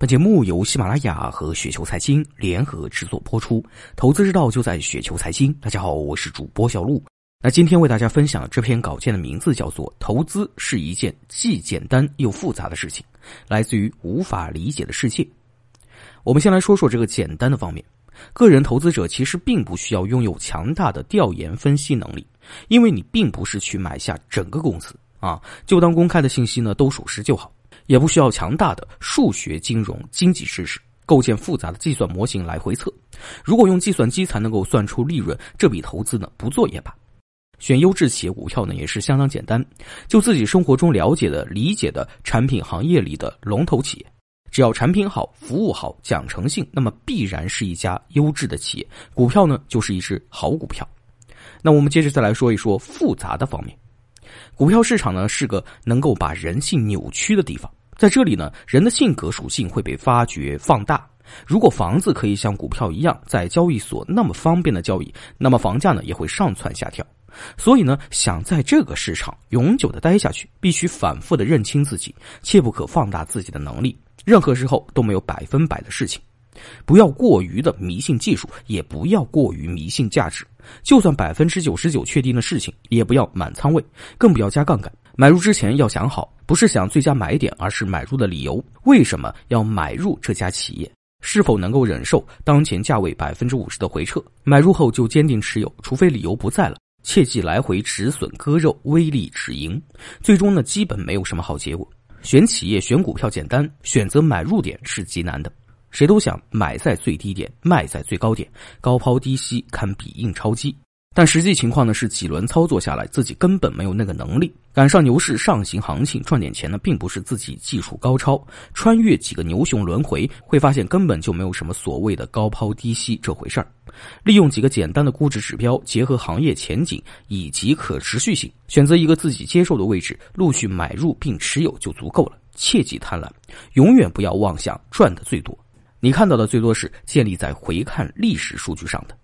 本节目由喜马拉雅和雪球财经联合制作播出，投资之道就在雪球财经。大家好，我是主播小璐。那今天为大家分享这篇稿件的名字叫做《投资是一件既简单又复杂的事情》，来自于无法理解的世界。我们先来说说这个简单的方面。个人投资者其实并不需要拥有强大的调研分析能力，因为你并不是去买下整个公司啊，就当公开的信息呢都属实就好。也不需要强大的数学、金融、经济知识，构建复杂的计算模型来回测。如果用计算机才能够算出利润，这笔投资呢不做也罢。选优质企业股票呢也是相当简单，就自己生活中了解的、理解的产品行业里的龙头企业，只要产品好、服务好、讲诚信，那么必然是一家优质的企业。股票呢就是一只好股票。那我们接着再来说一说复杂的方面。股票市场呢是个能够把人性扭曲的地方。在这里呢，人的性格属性会被发掘放大。如果房子可以像股票一样在交易所那么方便的交易，那么房价呢也会上蹿下跳。所以呢，想在这个市场永久的待下去，必须反复的认清自己，切不可放大自己的能力。任何时候都没有百分百的事情，不要过于的迷信技术，也不要过于迷信价值。就算百分之九十九确定的事情，也不要满仓位，更不要加杠杆。买入之前要想好，不是想最佳买点，而是买入的理由。为什么要买入这家企业？是否能够忍受当前价位百分之五十的回撤？买入后就坚定持有，除非理由不在了。切忌来回止损割肉，微利止盈，最终呢，基本没有什么好结果。选企业、选股票简单，选择买入点是极难的。谁都想买在最低点，卖在最高点，高抛低吸，堪比印钞机。但实际情况呢是几轮操作下来，自己根本没有那个能力赶上牛市上行行情赚点钱呢，并不是自己技术高超。穿越几个牛熊轮回，会发现根本就没有什么所谓的高抛低吸这回事儿。利用几个简单的估值指标，结合行业前景以及可持续性，选择一个自己接受的位置，陆续买入并持有就足够了。切忌贪婪，永远不要妄想赚的最多。你看到的最多是建立在回看历史数据上的。